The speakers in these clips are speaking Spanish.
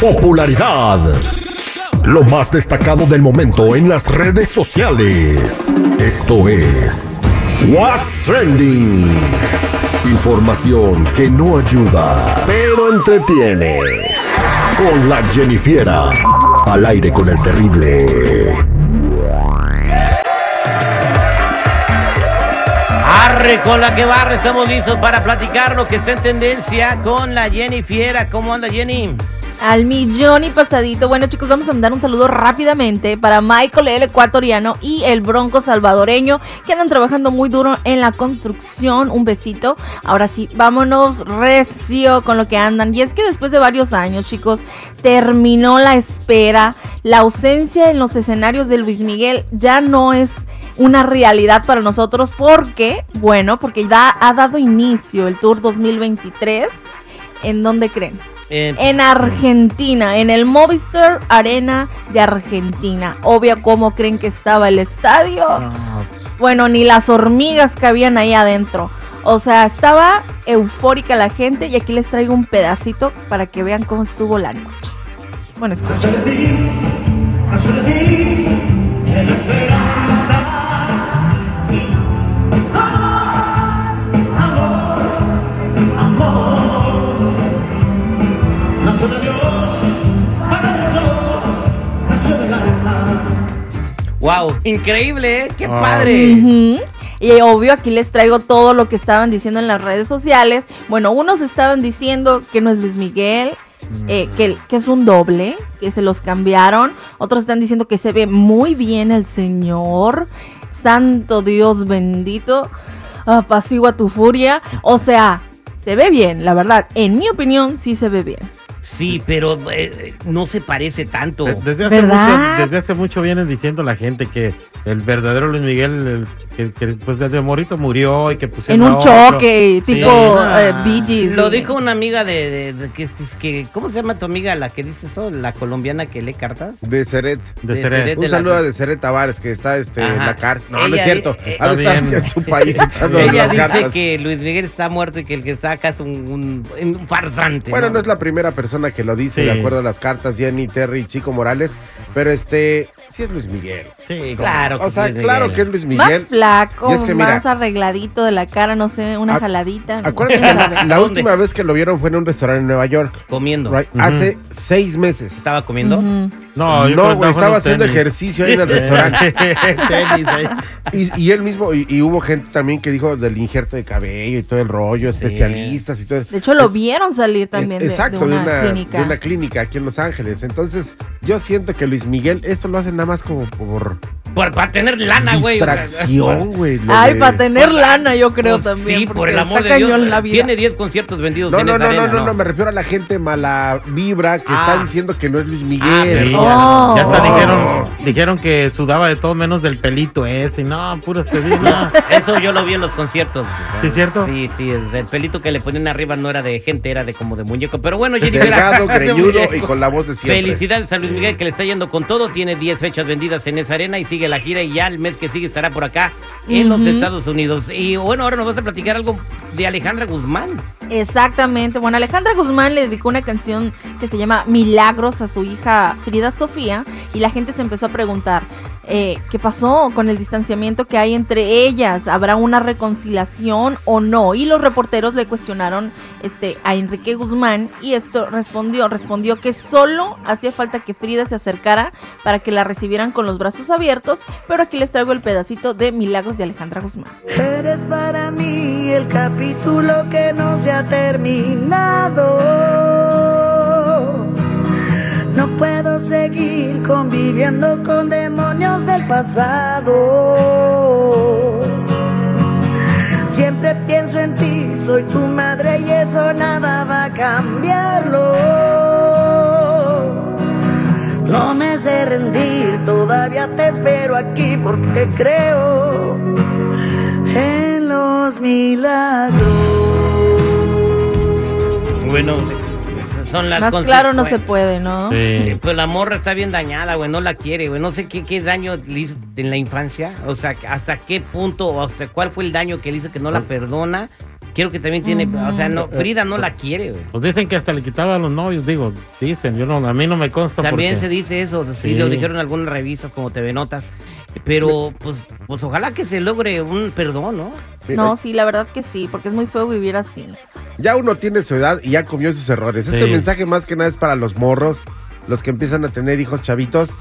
Popularidad. Lo más destacado del momento en las redes sociales. Esto es What's Trending. Información que no ayuda, pero entretiene. Con la Jennifiera. Al aire con el terrible. Arre con la que barre, estamos listos para platicar lo que está en tendencia con la Jenny Fiera. ¿Cómo anda Jenny? Al millón y pasadito. Bueno, chicos, vamos a mandar un saludo rápidamente para Michael, el ecuatoriano, y el bronco salvadoreño, que andan trabajando muy duro en la construcción. Un besito. Ahora sí, vámonos recio con lo que andan. Y es que después de varios años, chicos, terminó la espera. La ausencia en los escenarios de Luis Miguel ya no es una realidad para nosotros porque, bueno, porque ya ha dado inicio el Tour 2023. ¿En dónde creen? Eh, En Argentina, en el Movistar Arena de Argentina. Obvio, ¿cómo creen que estaba el estadio? Bueno, ni las hormigas que habían ahí adentro. O sea, estaba eufórica la gente y aquí les traigo un pedacito para que vean cómo estuvo la noche. Bueno, escuchen. Wow, increíble, ¿eh? Qué padre. Ujú. Y obvio aquí les traigo todo lo que estaban diciendo en las redes sociales. Bueno, unos estaban diciendo que no es Luis Miguel, eh, que, que es un doble, que se los cambiaron. Otros están diciendo que se ve muy bien el Señor. Santo Dios bendito. Apacigua tu furia. O sea, se ve bien, la verdad. En mi opinión, sí se ve bien. Sí, pero eh, no se parece tanto. De- Desde hace, ¿Verdad? mucho, desde hace mucho vienen diciendo la gente que el verdadero Luis Miguel, el- que, que después desde morito murió y que pusieron En un otro. choque, Sí. tipo Ah, eh, Bee Gees, Lo sí. dijo una amiga de, de- de que, que- ¿cómo se llama tu amiga la que dice eso? La colombiana que lee cartas. De Seret. De de Ceret. Ceret. Un de saludo la- a Deseret Tavares, que está este, en la cárcel. No, no es cierto. eh, ha de Está estar bien. en su país echando Ella las dice cartas. que Luis Miguel está muerto y que el que está acá es un, un- un farsante. Bueno, no es la primera persona que lo dice, Sí. de acuerdo a las cartas, Jenny, Terry y Chico Morales, pero este, sí es Luis Miguel. Sí, Claro. O sea, claro que es Luis Más Miguel. Flaco, Y es que mira- más arregladito de la cara, no sé, una jaladita. Acuérdate la ¿Dónde? última vez que lo vieron fue en un restaurante en Nueva York, Comiendo. right? Hace seis meses. ¿Estaba comiendo? Ujú. No, yo No, estaba haciendo tenis. ejercicio ahí en el restaurante. Tenis ahí. Y, y él mismo, y, y hubo gente también que dijo del injerto de cabello y todo el rollo, especialistas y todo. De hecho, lo vieron salir también de, de Exacto, una, clínica. de una clínica aquí en Los Ángeles. Entonces, yo siento que Luis Miguel, esto lo hace nada más como por Por, para tener lana, güey. distracción, güey. Ay, de- para tener Por la- lana, yo creo Pues también. Sí, por el amor de Dios. cañón la vida. Tiene 10 conciertos vendidos No, en no, esa no, no, arena, no, no, me refiero a la gente mala vibra que Ah. está diciendo que no es Luis Ah, Miguel. perdón. Oh. Ya hasta Oh. dijeron, dijeron que sudaba de todo menos del pelito ese. No, puras no. Eso yo lo vi en los conciertos. ¿Sí, cierto? Sí, sí, el, el pelito que le ponían arriba no era de gente, era de como de muñeco. Pero bueno, Jenny, Delgado, greñudo y con la voz de siempre. Felicidades a Luis Miguel que le está yendo con todo. Tiene 10 fechas vendidas en esa arena y sigue la gira y ya el mes que sigue estará por acá en los. Estados Unidos. Y bueno, ahora nos vas a platicar algo de Alejandra Guzmán. Exactamente. Bueno, Alejandra Guzmán le dedicó una canción que se llama Milagros a su hija Frida Sofía y la gente se empezó a preguntar eh, qué pasó con el distanciamiento que hay entre ellas. ¿Habrá una reconciliación o no? Y los reporteros le cuestionaron este, a Enrique Guzmán y esto respondió, respondió que solo hacía falta que Frida se acercara para que la recibieran con los brazos abiertos, pero aquí les traigo el pedacito de Milagros de Alejandra Guzmán. Eres para mí el capítulo que no se ha terminado. No puedo seguir conviviendo con demonios del pasado. Siempre pienso en ti, soy tu madre y eso nada va a cambiarlo. No me sé rendir, todavía te espero aquí porque creo en los milagros. Bueno, son las Más claro no se puede, ¿no? Eh, Sí. Pues la morra está bien dañada, güey, no la quiere, güey. No sé qué, qué daño le hizo en la infancia. O sea, hasta qué punto o hasta cuál fue el daño que le hizo que no la perdona. quiero que también tiene, o sea, no, Frida no la quiere, güey. Pues dicen que hasta le quitaba a los novios, digo, dicen, yo no, a mí no me consta También porque- se dice eso, sí, Sí. lo dijeron algunas revistas como TV Notas, pero pues, pues ojalá que se logre un perdón, ¿no? No, sí, la verdad que sí, porque es muy feo vivir así. Ya uno tiene su edad y ya comió sus errores. Este Sí. mensaje más que nada es para los morros, los que empiezan a tener hijos chavitos.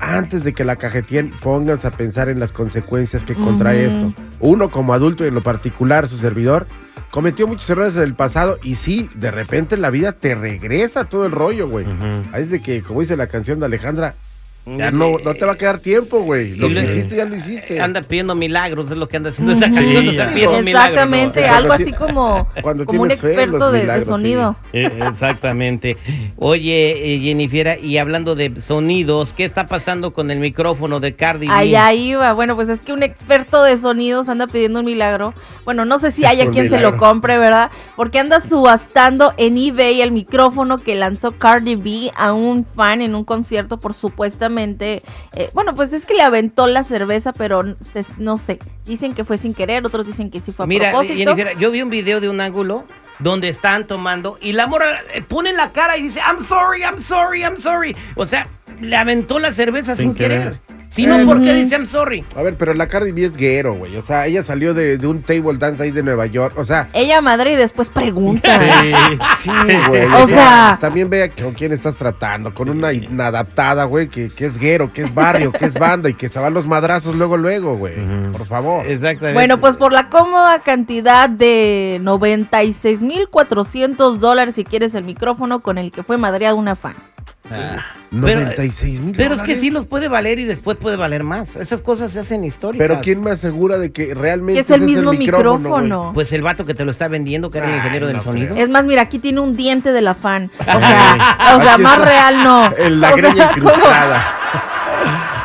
Antes de que la cajeteen, pónganse a pensar en las consecuencias que contrae esto. Uno como adulto y en lo particular su servidor cometió muchos errores en el pasado y sí, de repente la vida te regresa todo el rollo, güey. Ujú. Ahí es de que, como dice la canción de Alejandra, ya no, no te va a quedar tiempo, güey. Lo que hiciste ya lo hiciste. Anda pidiendo milagros, es lo que anda haciendo esa Ujú. canción, Sí, está ya. pidiendo milagros, ¿no? Exactamente, algo así como, Cuando como un fe, experto de, de milagros, sí. sonido. Eh, Exactamente. Oye, eh, Jennifer, y hablando de sonidos, ¿qué está pasando con el micrófono de Cardi B? Allá iba. Bueno, pues es que un experto de sonidos anda pidiendo un milagro. Bueno, no sé si haya Un quien se lo compre, ¿verdad? Porque anda subastando en eBay el micrófono que lanzó Cardi B a un fan en un concierto por supuestamente... eh, bueno, pues es que le aventó la cerveza, pero se- no sé. Dicen que fue sin querer, otros dicen que sí fue a Mira, propósito. Jennifer, yo vi un video de un ángulo donde están tomando y la morra eh, pone la cara y dice, I'm sorry, I'm sorry, I'm sorry. O sea, le aventó la cerveza sin, Sin querer. querer. Si no, ¿por qué Ujú. dice I'm sorry? A ver, pero la Cardi B es guero, güey. O sea, ella salió de, de un table dance ahí de Nueva York. O sea, Ella madre y después pregunta. Sí. sí, güey. O sea- También vea con quién estás tratando. Con una inadaptada, güey, que, que es guero, que es barrio, que es banda y que se van los madrazos luego, luego, güey. Por favor. Exactamente. Bueno, pues por la cómoda cantidad de 96.400 dólares si quieres el micrófono con el que fue madreado una fan. Ah. Pero, 96 mil pero es que sí los puede valer y después puede valer más. Esas cosas se hacen históricas. Pero ¿quién me asegura de que realmente es el ese mismo micrófono. micrófono? Pues el vato que te lo está vendiendo, que era el Ay, ingeniero del no sonido. creo. Es más, mira, aquí tiene un diente de la fan. O sea, o sea más real no. En la O sea, greña.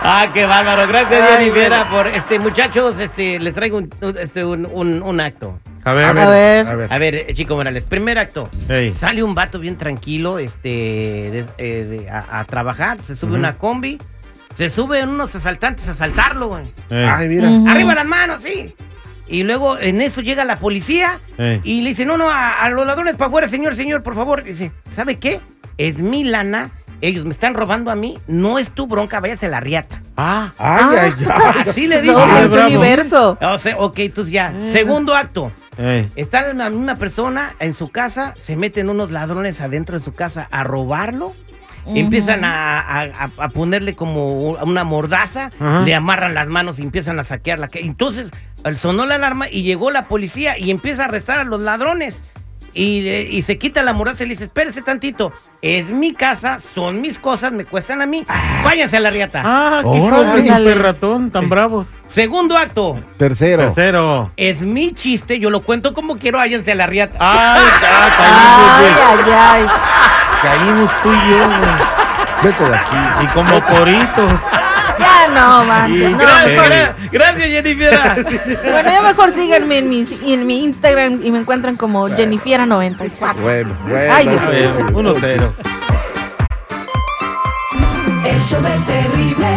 Ah, qué bárbaro. Gracias, Ay, Jennifer, por este muchachos, este les traigo un, un- este, un, un- un acto. A ver, A ver. A ver. A ver, eh, Chico Morales, primer acto. Sale un vato bien tranquilo este, de- eh, de- a, a trabajar, se sube una combi, se suben unos asaltantes a asaltarlo, güey. ey, Ay, mira. Arriba las manos, sí. Y luego en eso llega la policía y le dice, no, no, a, a los ladrones para afuera, señor, señor, por favor. dice, ¿sabe qué? Es mi lana, ellos me están robando a mí, no es tu bronca, váyase a la riata. Ah, Ay, ay, ay. Así le dice. No, Ah, es universo. O sea, ok, entonces ya. Segundo acto. Ey. Está la misma persona en su casa, se meten unos ladrones adentro de su casa a robarlo. Empiezan a, a- a ponerle como una mordaza, le amarran las manos y empiezan a saquearla. Entonces sonó la alarma y llegó la policía y empieza a arrestar a los ladrones. Y, y se quita la mordaza y le dice, espérese tantito, es mi casa, son mis cosas, me cuestan a mí, váyanse a la riata. Ah, qué hijos de ratón, tan bravos. Segundo acto, Tercero. Tercero. es mi chiste, yo lo cuento como quiero, váyanse a la riata. Ay, ah, Ay, caímos, güey. ay, ay. Caímos tú y yo, güey. Vete de aquí. Y como corito. No, manches. No, Gracias, gracias, Jennifer. Bueno, ya mejor síganme en mi, en mi Instagram y me encuentran como Jennifiera94. Bueno, bueno. Ay, A Dios. ver, 1-0. El show del terrible.